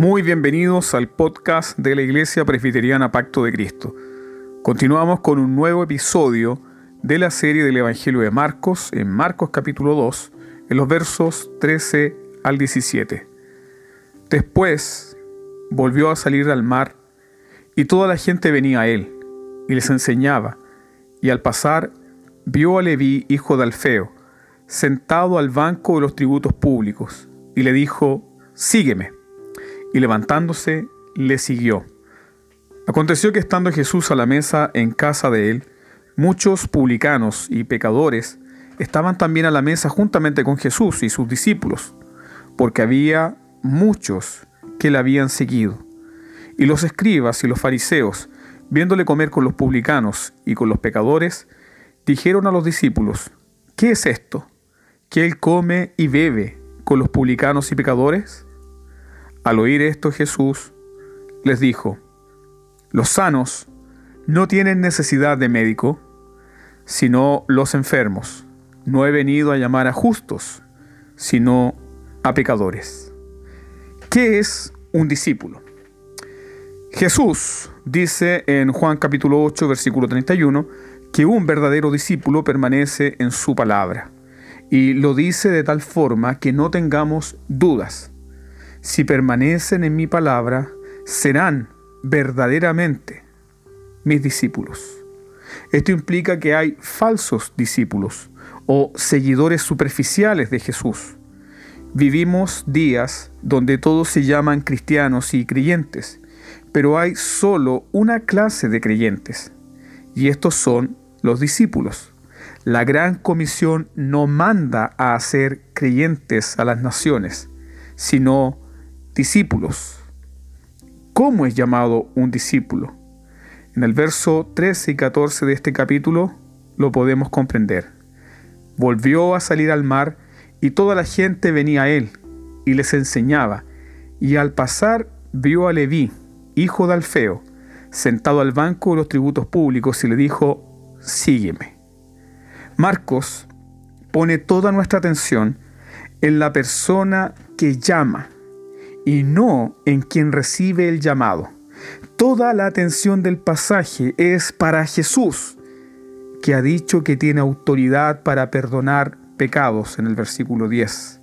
Muy bienvenidos al podcast de la Iglesia Presbiteriana Pacto de Cristo. Continuamos con un nuevo episodio de la serie del Evangelio de Marcos, en Marcos capítulo 2, en los versos 13 al 17. Después volvió a salir al mar y toda la gente venía a él y les enseñaba, y al pasar vio a Leví, hijo de Alfeo, sentado al banco de los tributos públicos, y le dijo, sígueme. Y levantándose, le siguió. Aconteció que estando Jesús a la mesa en casa de él, muchos publicanos y pecadores estaban también a la mesa juntamente con Jesús y sus discípulos, porque había muchos que le habían seguido. Y los escribas y los fariseos, viéndole comer con los publicanos y con los pecadores, dijeron a los discípulos, ¿qué es esto? ¿Que él come y bebe con los publicanos y pecadores? Al oír esto Jesús les dijo, los sanos no tienen necesidad de médico, sino los enfermos. No he venido a llamar a justos, sino a pecadores. ¿Qué es un discípulo? Jesús dice en Juan capítulo 8, versículo 31, que un verdadero discípulo permanece en su palabra. Y lo dice de tal forma que no tengamos dudas. Si permanecen en mi palabra, serán verdaderamente mis discípulos. Esto implica que hay falsos discípulos o seguidores superficiales de Jesús. Vivimos días donde todos se llaman cristianos y creyentes, pero hay solo una clase de creyentes, y estos son los discípulos. La gran comisión no manda a hacer creyentes a las naciones, sino discípulos. ¿Cómo es llamado un discípulo? En el verso 13 y 14 de este capítulo lo podemos comprender. Volvió a salir al mar y toda la gente venía a él y les enseñaba. Y al pasar vio a Leví, hijo de Alfeo, sentado al banco de los tributos públicos y le dijo, sígueme. Marcos pone toda nuestra atención en la persona que llama y no en quien recibe el llamado. Toda la atención del pasaje es para Jesús, que ha dicho que tiene autoridad para perdonar pecados en el versículo 10.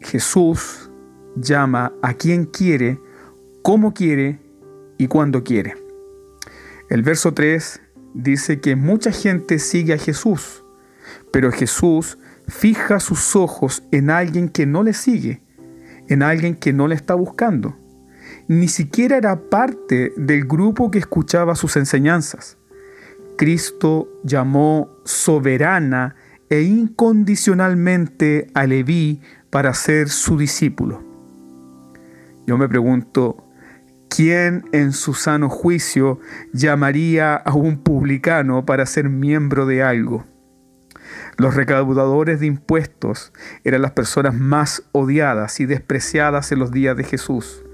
Jesús llama a quien quiere, como quiere y cuando quiere. El verso 3 dice que mucha gente sigue a Jesús, pero Jesús fija sus ojos en alguien que no le sigue, en alguien que no le está buscando. Ni siquiera era parte del grupo que escuchaba sus enseñanzas. Cristo llamó soberana e incondicionalmente a Leví para ser su discípulo. Yo me pregunto, ¿Quién en su sano juicio llamaría a un publicano para ser miembro de algo? Los recaudadores de impuestos eran las personas más odiadas y despreciadas en los días de Jesús.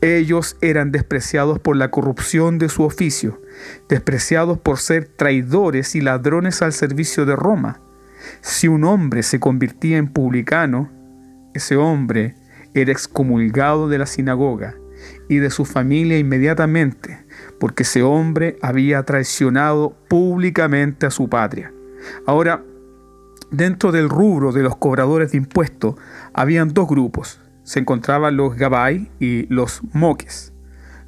Ellos eran despreciados por la corrupción de su oficio, despreciados por ser traidores y ladrones al servicio de Roma. Si un hombre se convertía en publicano, ese hombre era excomulgado de la sinagoga y de su familia inmediatamente, porque ese hombre había traicionado públicamente a su patria. Ahora, dentro del rubro de los cobradores de impuestos, habían dos grupos. Se encontraban los Gabai y los Moques.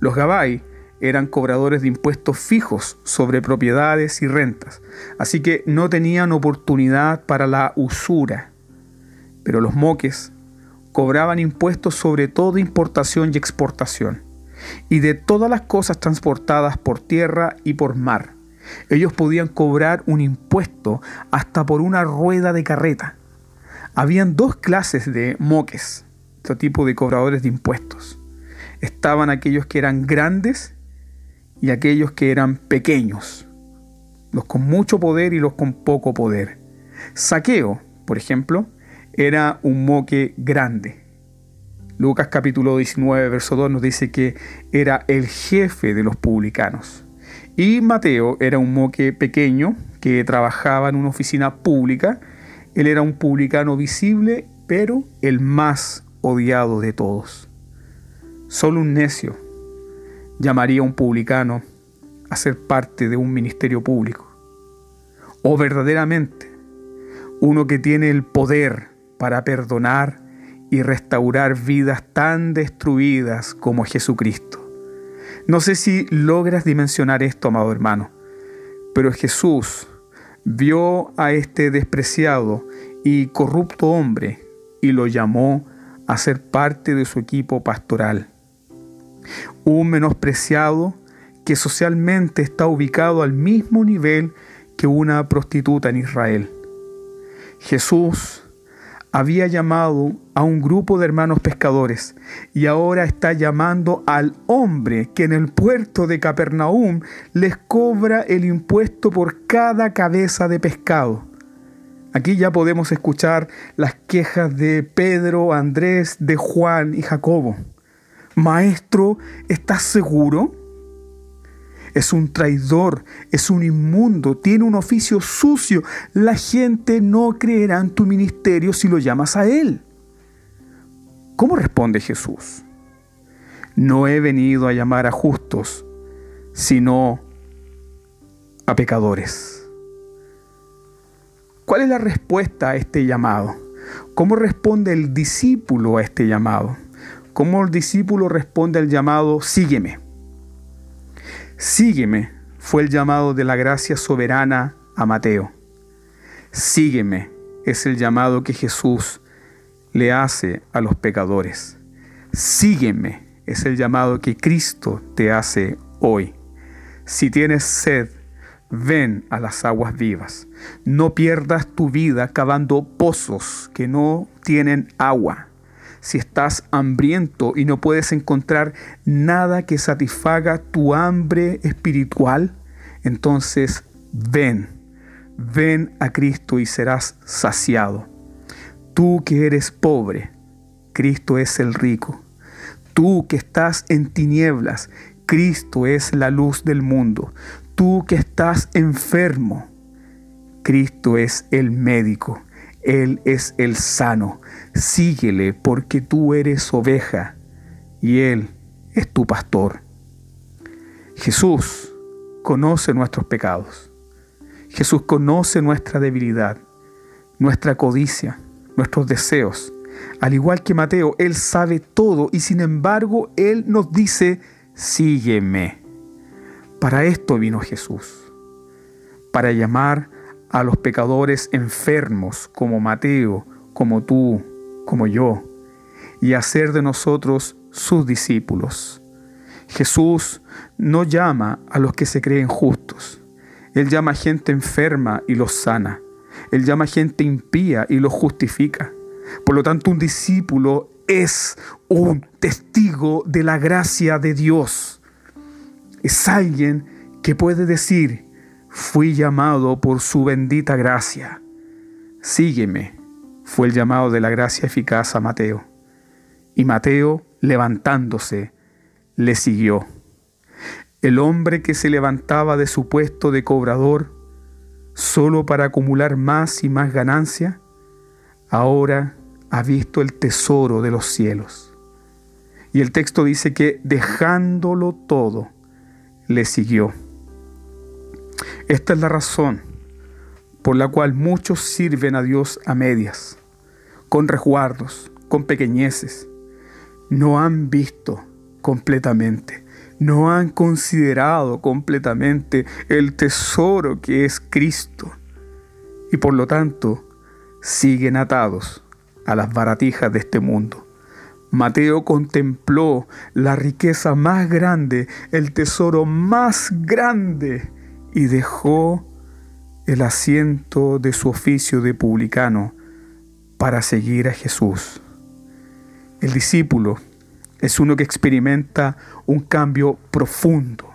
Los Gabai eran cobradores de impuestos fijos sobre propiedades y rentas, así que no tenían oportunidad para la usura. Pero los Moques cobraban impuestos sobre toda importación y exportación, y de todas las cosas transportadas por tierra y por mar. Ellos podían cobrar un impuesto hasta por una rueda de carreta. Habían dos clases de moques, este tipo de cobradores de impuestos. Estaban aquellos que eran grandes y aquellos que eran pequeños, los con mucho poder y los con poco poder. Saqueo, por ejemplo, era un moque grande. Lucas capítulo 19, verso 2 nos dice que era el jefe de los publicanos. Y Mateo era un moque pequeño que trabajaba en una oficina pública. Él era un publicano visible, pero el más odiado de todos. Solo un necio llamaría a un publicano a ser parte de un ministerio público. O verdaderamente uno que tiene el poder para perdonar y restaurar vidas tan destruidas como Jesucristo. No sé si logras dimensionar esto, amado hermano, pero Jesús vio a este despreciado y corrupto hombre y lo llamó a ser parte de su equipo pastoral. Un menospreciado que socialmente está ubicado al mismo nivel que una prostituta en Israel. Jesús había llamado a un grupo de hermanos pescadores y ahora está llamando al hombre que en el puerto de Capernaum les cobra el impuesto por cada cabeza de pescado. Aquí ya podemos escuchar las quejas de Pedro, Andrés, de Juan y Jacobo. Maestro, ¿estás seguro? Es un traidor, es un inmundo, tiene un oficio sucio. La gente no creerá en tu ministerio si lo llamas a él. ¿Cómo responde Jesús? No he venido a llamar a justos, sino a pecadores. ¿Cuál es la respuesta a este llamado? ¿Cómo responde el discípulo a este llamado? ¿Cómo el discípulo responde al llamado, sígueme? Sígueme fue el llamado de la gracia soberana a Mateo. Sígueme es el llamado que Jesús le hace a los pecadores. Sígueme es el llamado que Cristo te hace hoy. Si tienes sed, ven a las aguas vivas. No pierdas tu vida cavando pozos que no tienen agua si estás hambriento y no puedes encontrar nada que satisfaga tu hambre espiritual, entonces ven, ven a Cristo y serás saciado. Tú que eres pobre, Cristo es el rico. Tú que estás en tinieblas, Cristo es la luz del mundo. Tú que estás enfermo, Cristo es el médico. Él es el sano. Síguele porque tú eres oveja y Él es tu pastor. Jesús conoce nuestros pecados. Jesús conoce nuestra debilidad, nuestra codicia, nuestros deseos. Al igual que Mateo, Él sabe todo y sin embargo Él nos dice, sígueme. Para esto vino Jesús, para llamar a los pecadores enfermos como Mateo, como tú, como yo, y hacer de nosotros sus discípulos. Jesús no llama a los que se creen justos. Él llama a gente enferma y los sana. Él llama a gente impía y los justifica. Por lo tanto, un discípulo es un testigo de la gracia de Dios. Es alguien que puede decir, fui llamado por su bendita gracia. Sígueme, fue el llamado de la gracia eficaz a Mateo. Y Mateo, levantándose, le siguió. El hombre que se levantaba de su puesto de cobrador solo para acumular más y más ganancia, ahora ha visto el tesoro de los cielos. Y el texto dice que dejándolo todo, le siguió. Esta es la razón por la cual muchos sirven a Dios a medias, con resguardos, con pequeñeces. No han visto completamente, no han considerado completamente el tesoro que es Cristo y por lo tanto siguen atados a las baratijas de este mundo. Mateo contempló la riqueza más grande, el tesoro más grande y dejó el asiento de su oficio de publicano para seguir a Jesús. El discípulo es uno que experimenta un cambio profundo.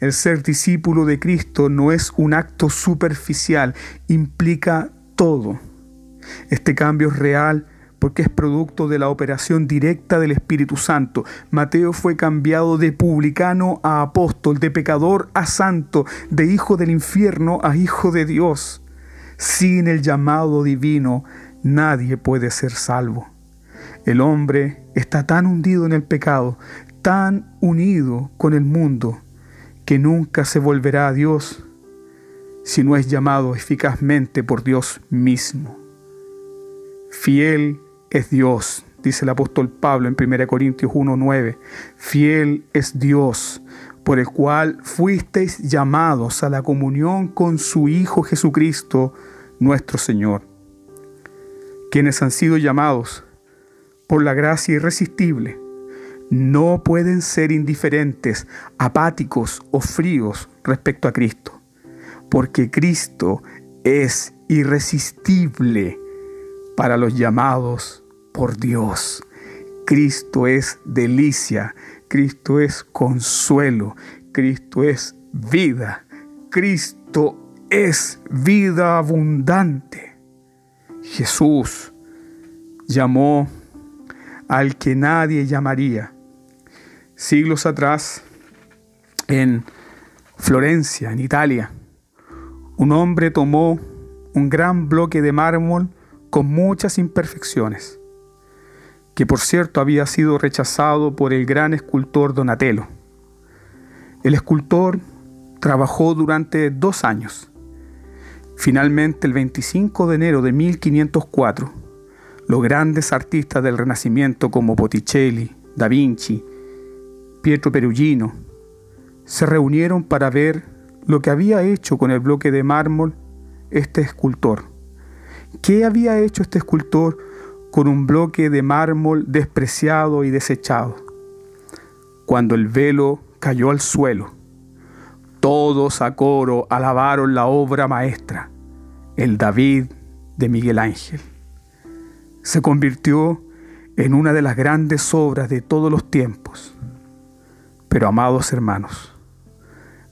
El ser discípulo de Cristo no es un acto superficial, implica todo. Este cambio es real porque es producto de la operación directa del Espíritu Santo. Mateo fue cambiado de publicano a apóstol, de pecador a santo, de hijo del infierno a hijo de Dios. Sin el llamado divino, nadie puede ser salvo. El hombre está tan hundido en el pecado, tan unido con el mundo, que nunca se volverá a Dios si no es llamado eficazmente por Dios mismo. Fiel es Dios, dice el apóstol Pablo en 1 Corintios 1:9. Fiel es Dios, por el cual fuisteis llamados a la comunión con su Hijo Jesucristo, nuestro Señor. Quienes han sido llamados por la gracia irresistible no pueden ser indiferentes, apáticos o fríos respecto a Cristo, porque Cristo es irresistible para los llamados por Dios. Cristo es delicia, Cristo es consuelo, Cristo es vida, Cristo es vida abundante. Jesús llamó al que nadie llamaría. Siglos atrás, en Florencia, en Italia, un hombre tomó un gran bloque de mármol con muchas imperfecciones, que por cierto había sido rechazado por el gran escultor Donatello. El escultor trabajó durante dos años. Finalmente, el 25 de enero de 1504, los grandes artistas del Renacimiento como Botticelli, Da Vinci, Pietro Perugino, se reunieron para ver lo que había hecho con el bloque de mármol este escultor. ¿Qué había hecho este escultor con un bloque de mármol despreciado y desechado? Cuando el velo cayó al suelo, todos a coro alabaron la obra maestra, el David de Miguel Ángel. Se convirtió en una de las grandes obras de todos los tiempos. Pero amados hermanos,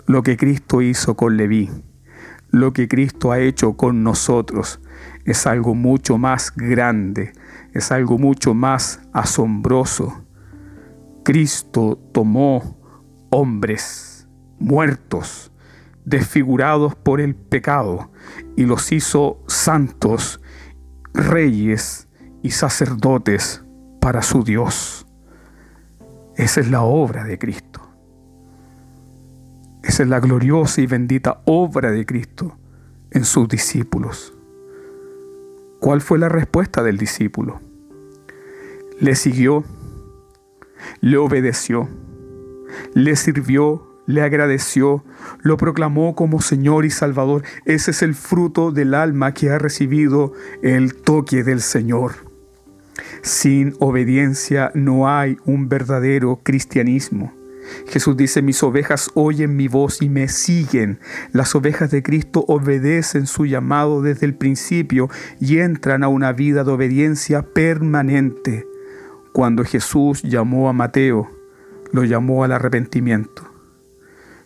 lo que Cristo hizo con Leví, lo que Cristo ha hecho con nosotros, es algo mucho más grande, es algo mucho más asombroso. Cristo tomó hombres muertos, desfigurados por el pecado, y los hizo santos, reyes y sacerdotes para su Dios. Esa es la obra de Cristo. Esa es la gloriosa y bendita obra de Cristo en sus discípulos. ¿Cuál fue la respuesta del discípulo? Le siguió, le obedeció, le sirvió, le agradeció, lo proclamó como Señor y Salvador. Ese es el fruto del alma que ha recibido el toque del Señor. Sin obediencia no hay un verdadero cristianismo. Jesús dice, mis ovejas oyen mi voz y me siguen. Las ovejas de Cristo obedecen su llamado desde el principio y entran a una vida de obediencia permanente. Cuando Jesús llamó a Mateo, lo llamó al arrepentimiento.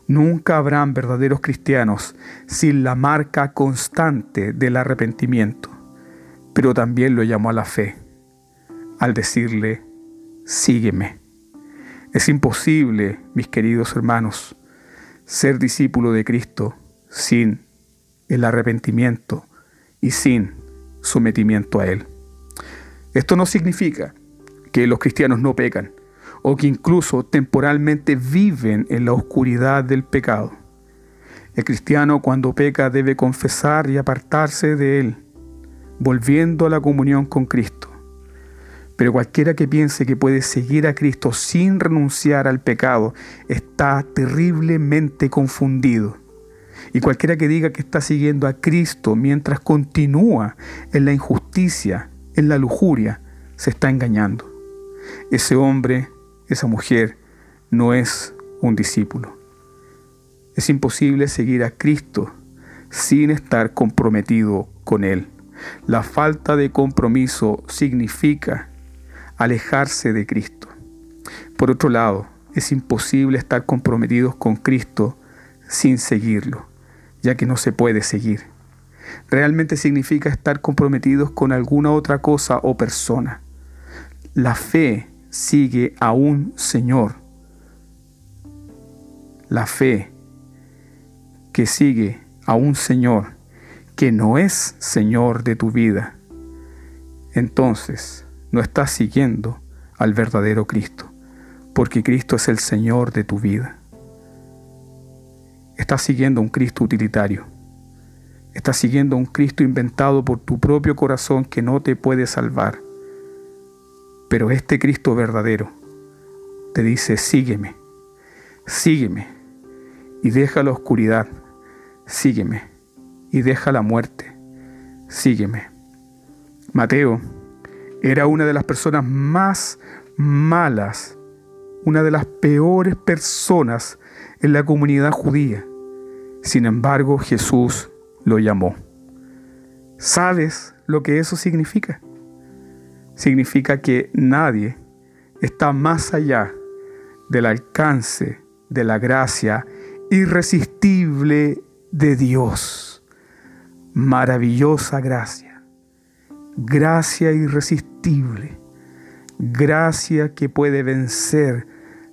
Nunca habrán verdaderos cristianos sin la marca constante del arrepentimiento, pero también lo llamó a la fe, al decirle, sígueme. Es imposible, mis queridos hermanos, ser discípulo de Cristo sin el arrepentimiento y sin sometimiento a Él. Esto no significa que los cristianos no pecan o que incluso temporalmente viven en la oscuridad del pecado. El cristiano cuando peca debe confesar y apartarse de él, volviendo a la comunión con Cristo. Pero cualquiera que piense que puede seguir a Cristo sin renunciar al pecado está terriblemente confundido. Y cualquiera que diga que está siguiendo a Cristo mientras continúa en la injusticia, en la lujuria, se está engañando. Ese hombre, esa mujer, no es un discípulo. Es imposible seguir a Cristo sin estar comprometido con Él. La falta de compromiso significa alejarse de Cristo. Por otro lado, es imposible estar comprometidos con Cristo sin seguirlo, ya que no se puede seguir. Realmente significa estar comprometidos con alguna otra cosa o persona. La fe sigue a un Señor. La fe que sigue a un Señor que no es Señor de tu vida. Entonces, no estás siguiendo al verdadero Cristo, porque Cristo es el Señor de tu vida. Estás siguiendo un Cristo utilitario. Estás siguiendo un Cristo inventado por tu propio corazón que no te puede salvar. Pero este Cristo verdadero te dice, sígueme, sígueme y deja la oscuridad, sígueme y deja la muerte, sígueme. Mateo era una de las personas más malas, una de las peores personas en la comunidad judía. Sin embargo, Jesús lo llamó. ¿Sabes lo que eso significa? Significa que nadie está más allá del alcance de la gracia irresistible de Dios. Maravillosa gracia. Gracia Gracia que puede vencer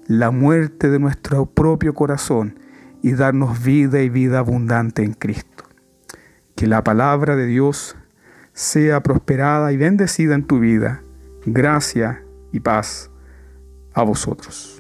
la muerte de nuestro propio corazón y darnos vida y vida abundante en Cristo. Que la palabra de Dios sea prosperada y bendecida en tu vida. Gracia y paz a vosotros.